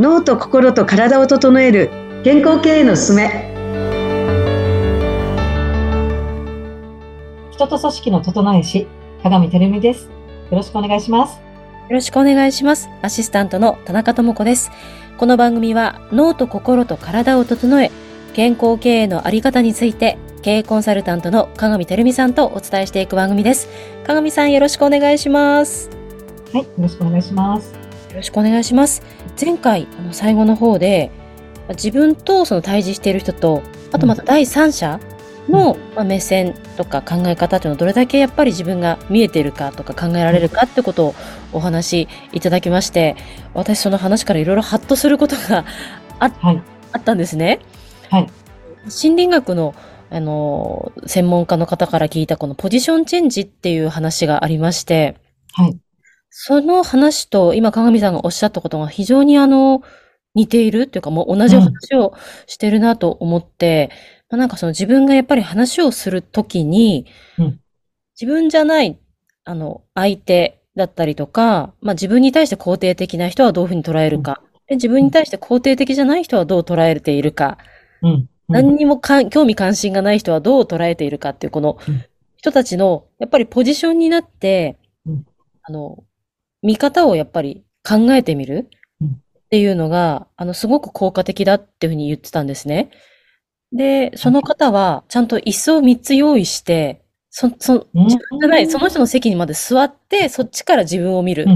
脳と心と体を整える健康経営のすすめ。人と組織の整え師鏡照美です。よろしくお願いします。よろしくお願いします。アシスタントの田中智子です。この番組は脳と心と体を整え健康経営のあり方について経営コンサルタントの鏡照美さんとお伝えしていく番組です。鏡さんよろしくお願いします。はいよろしくお願いしますよろしくお願いします。前回あの最後の方で自分とその対峙している人とあとまた第三者の、ま目線とか考え方というのをどれだけやっぱり自分が見えているかとか考えられるかってことをお話しいただきまして私その話からいろいろハッとすることがあはい、あったんですね。はい、心理学のあの専門家の方から聞いたこのポジションチェンジっていう話がありまして、はい、その話と今、鏡さんがおっしゃったことが非常にあの、似ているっていうかもう同じ話をしてるなと思って、うん、まあ、なんかその自分がやっぱり話をするときに、うん、自分じゃない、あの、相手だったりとか、まあ自分に対して肯定的な人はどういうふうに捉えるか、で自分に対して肯定的じゃない人はどう捉えているか、うん、何にもか興味関心がない人はどう捉えているかっていうこの人たちのやっぱりポジションになって、あの、見方をやっぱり考えてみるっていうのが、あの、すごく効果的だっていうふうに言ってたんですね。で、その方は、ちゃんと椅子を3つ用意して、そ、そ、自分じゃない、その人の席にまで座って、そっちから自分を見る。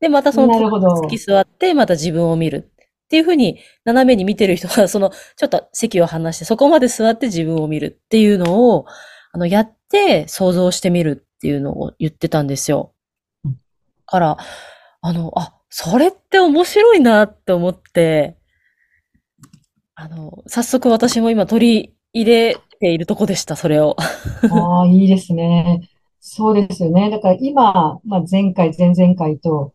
で、またその席座って、また自分を見る。っていうふうに、斜めに見てる人は、その、ちょっと席を離して、そこまで座って自分を見るっていうのを、あの、やって想像してみるっていうのを言ってたんですよ。から、あの、あ、それって面白いなって思って、あの、早速私も今取り入れているとこでした、それを。ああ、いいですね。そうですよね。だから今、まあ、前回、前々回と、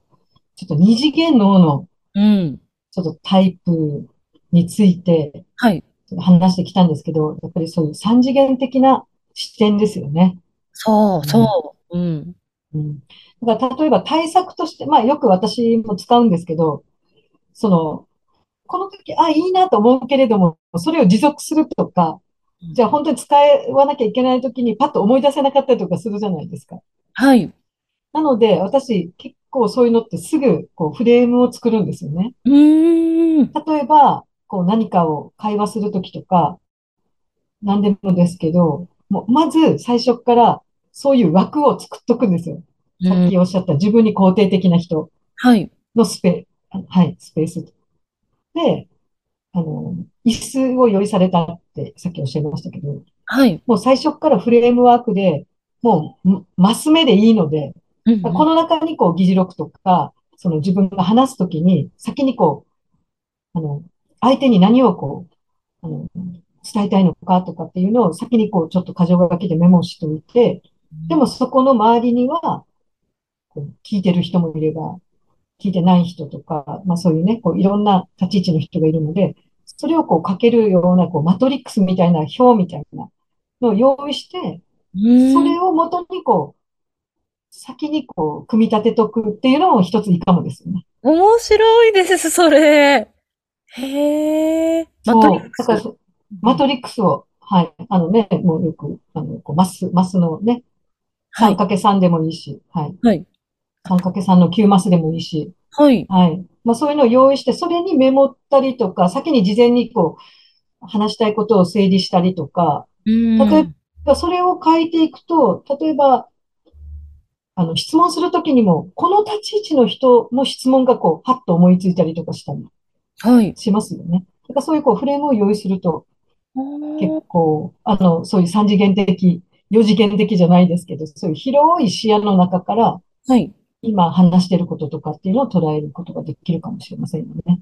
ちょっと二次元脳の、うん。ちょっとタイプについて、はい。話してきたんですけど、やっぱりそういう三次元的な視点ですよね。そう、そう。うん。うん。だから例えば対策として、まあよく私も使うんですけど、その、この時、あ、いいなと思うけれども、それを持続するとか、じゃあ本当に使わなきゃいけない時にパッと思い出せなかったりとかするじゃないですか。はい。なので、私結構そういうのってすぐこうフレームを作るんですよね。うん。例えば、こう何かを会話するときとか、何でもですけど、もうまず最初からそういう枠を作っとくんですよ。さっきおっしゃった自分に肯定的な人のスペ、はい、スペース。で、あの、椅子を用意されたってさっきおっしゃいましたけど、はい。もう最初からフレームワークで、もう、マス目でいいので、うんうん、この中にこう議事録とか、その自分が話すときに、先にこう、あの、相手に何をこう、あの、伝えたいのかとかっていうのを先にこう、ちょっと箇条書きでメモしておいて、でもそこの周りには、聞いてる人もいれば、聞いてない人とか、まあそういうね、こういろんな立ち位置の人がいるので、それをこうかけるような、こうマトリックスみたいな表みたいなのを用意して、それをもとにこう、先にこう、組み立てとくっていうのも一ついいかもですよね。面白いです、それ。へえ。マトリックス。マトリックスを、はい。あのね、もうよく、あの、こうマス、マスのね、3×3 でもいいし、はい。はい。3×3 の9マスでもいいし、はい。はい。まあそういうのを用意して、それにメモったりとか、先に事前にこう、話したいことを整理したりとか、例えばそれを書いていくと、例えば、あの、質問するときにも、この立ち位置の人の質問がこう、はっと思いついたりとかしたり、はい。しますよね。だからそういうこう、フレームを用意すると、結構、あの、そういう三次元的、四次元的じゃないですけど、そういう広い視野の中から、はい。今話してることとかっていうのを捉えることができるかもしれませんよね。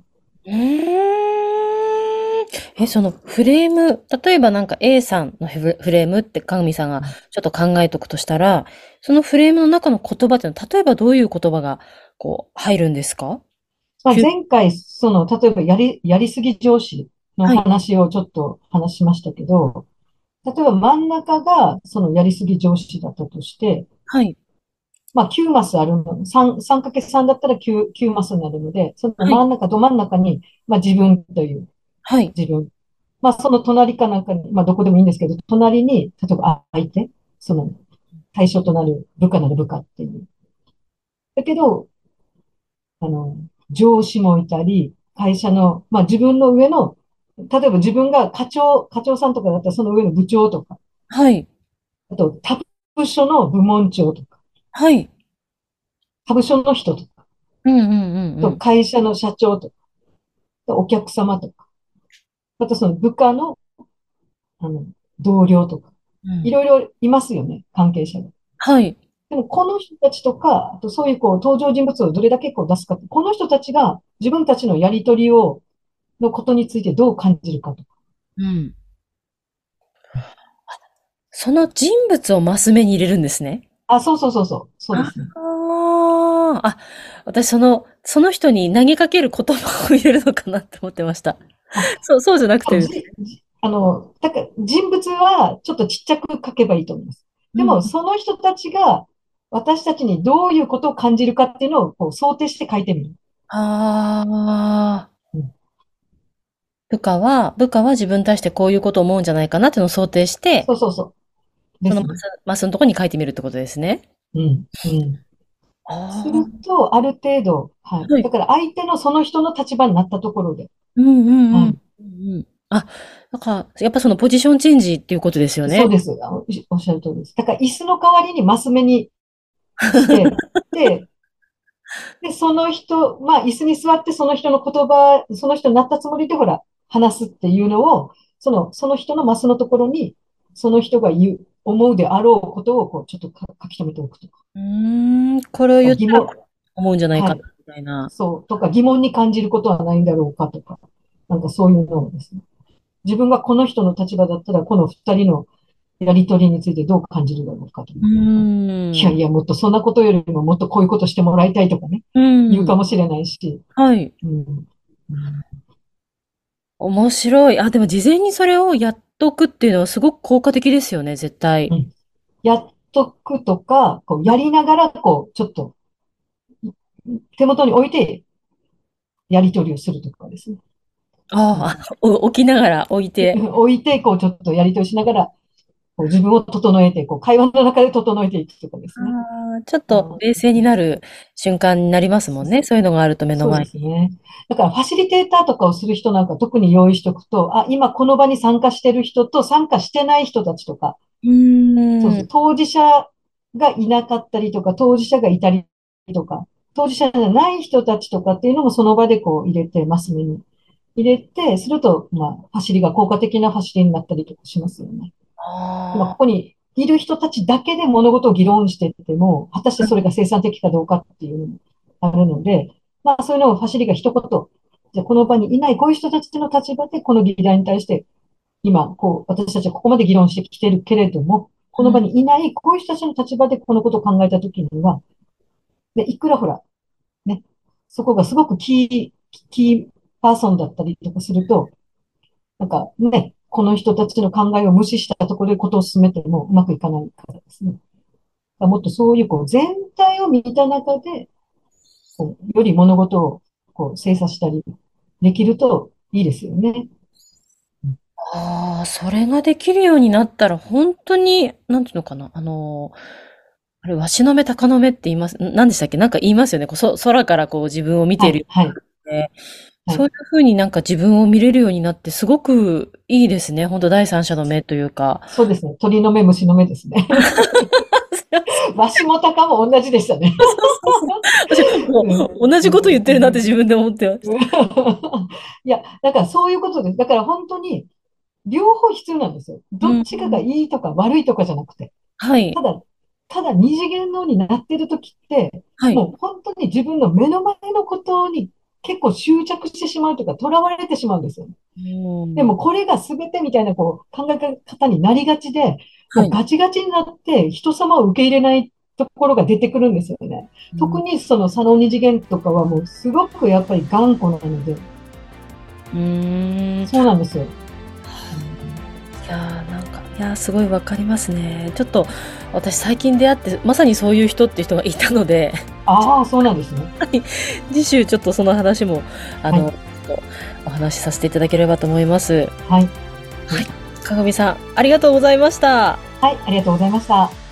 え、そのフレーム、例えばなんか A さんのフレームってかみさんがちょっと考えとくとしたら、そのフレームの中の言葉っていうのは、例えばどういう言葉がこう入るんですか？まあ、前回、その、例えばやり、やりすぎ上司の話をちょっと話しましたけど、はい、例えば真ん中がそのやりすぎ上司だったとして、はい。まあ9マスあるの、3、3×3 だったら 9, 9マスになるので、その真ん中、はい、ど真ん中に、まあ自分という、はい。自分。まあその隣かなんかに、まあどこでもいいんですけど、隣に、例えば相手、その対象となる部下なる部下っていう。だけど、あの、上司もいたり、会社の、まあ自分の上の、例えば自分が課長、課長さんとかだったらその上の部長とか。はい。あと、他部署の部門長とか。はい。他部署の人とか。うんうんうん、うん、と、会社の社長とか。お客様とか。あとその部下の、あの、同僚とか。いろいろいますよね、関係者が。はい。でも、この人たちとか、あとそういうこう、登場人物をどれだけこう出すかこの人たちが自分たちのやりとりを、のことについてどう感じるかとか。うん。その人物をマス目に入れるんですね。あ、そうそうそうそう。そうですね。ああ、私その、その人に投げかける言葉を入れるのかなって思ってました。そう、そうじゃなくて。あの、だから人物はちょっとちっちゃく書けばいいと思います。でも、その人たちが私たちにどういうことを感じるかっていうのをこう想定して書いてみる。ああ、うん。部下は、部下は自分に対してこういうことを思うんじゃないかなっていうのを想定して、そうそうそう。そのマスマスのところに書いてみるってことですね。うん。うん。すると、ある程度、はい。はい、だから相手のその人の立場になったところで。うんうんうん。はい、うんあ、だから、やっぱそのポジションチェンジっていうことですよね。そうです。おっしゃる通りです。だから椅子の代わりにマス目にして、で、で、その人、まあ、椅子に座ってその人の言葉、その人になったつもりで、ほら、話すっていうのを、その、その人のマスのところに、その人が言う、思うであろうことを、こう、ちょっと書き留めておくとか。うん、これを言ったら思うんじゃないか、みたいな、はい、そう、とか、疑問に感じることはないんだろうかとか、なんかそういうのをですね。自分がこの人の立場だったら、この二人のやりとりについてどう感じるだろうかとか。いやいや、もっとそんなことよりももっとこういうことしてもらいたいとかね。言うかもしれないし。はい。うん、面白い。あ、でも事前にそれをやっとくっていうのはすごく効果的ですよね、絶対。うん、やっとくとか、こうやりながら、こう、ちょっと、手元に置いて、やりとりをするとかですね。ああ、置きながら置いて。置いて、こう、ちょっとやりとりしながら、こう自分を整えて、こう会話の中で整えていくとかですね。ちょっと冷静になる瞬間になりますもんね。そういうのがあると目の前に。そうですね。だからファシリテーターとかをする人なんか特に用意しておくと、あ、今この場に参加してる人と参加してない人たちとか、うんそうそう当事者がいなかったりとか、当事者がいたりとか、当事者じゃない人たちとかっていうのもその場でこう入れてますね。入れて、すると、まあ、走りが効果的な走りになったりとかしますよね。今ここにいる人たちだけで物事を議論してても、果たしてそれが生産的かどうかっていうのもあるので、まあそういうのをファシリが一言、じゃこの場にいないこういう人たちの立場でこの議題に対して、今、こう、私たちはここまで議論してきてるけれども、この場にいないこういう人たちの立場でこのことを考えたときには、で、いくらほら、ね、そこがすごくキー、キーパーソンだったりとかすると、なんかね、この人たちの考えを無視したところでことを進めてもうまくいかないからですね。もっとそういうこう全体を見た中で、こうより物事をこう精査したりできるといいですよね。ああ、それができるようになったら本当に、なんていうのかな、あの、あれ、わしの目、鷹の目って言います、何でしたっけ？なんか言いますよね。こうそ空からこう自分を見ている、はい、はいそういうふうになんか自分を見れるようになってすごくいいですね。本当第三者の目というか。そうですね。鳥の目、虫の目ですね。わしもたかも同じでしたね。同じこと言ってるなって自分で思ってました。いや、だからそういうことです。だから本当に、両方必要なんですよ。どっちかがいいとか悪いとかじゃなくて。はい。ただ、ただ二次元のになってる時って、はい、もう本当に自分の目の前のことに結構執着してしまうというか、囚われてしまうんですよ、ね。でもこれが全てみたいなこう考え方になりがちで、はい、ガチガチになって人様を受け入れないところが出てくるんですよね。特にその佐野二次元とかはもうすごくやっぱり頑固なので。うんそうなんですよ。いやいや、すごいわかりますね。ちょっと私最近出会って、まさにそういう人っていう人がいたので、ああ、そうなんですね。はい。次週ちょっとその話も、あの、はい、お話しさせていただければと思います。はい。はい。かさん、ありがとうございました。はい、ありがとうございました。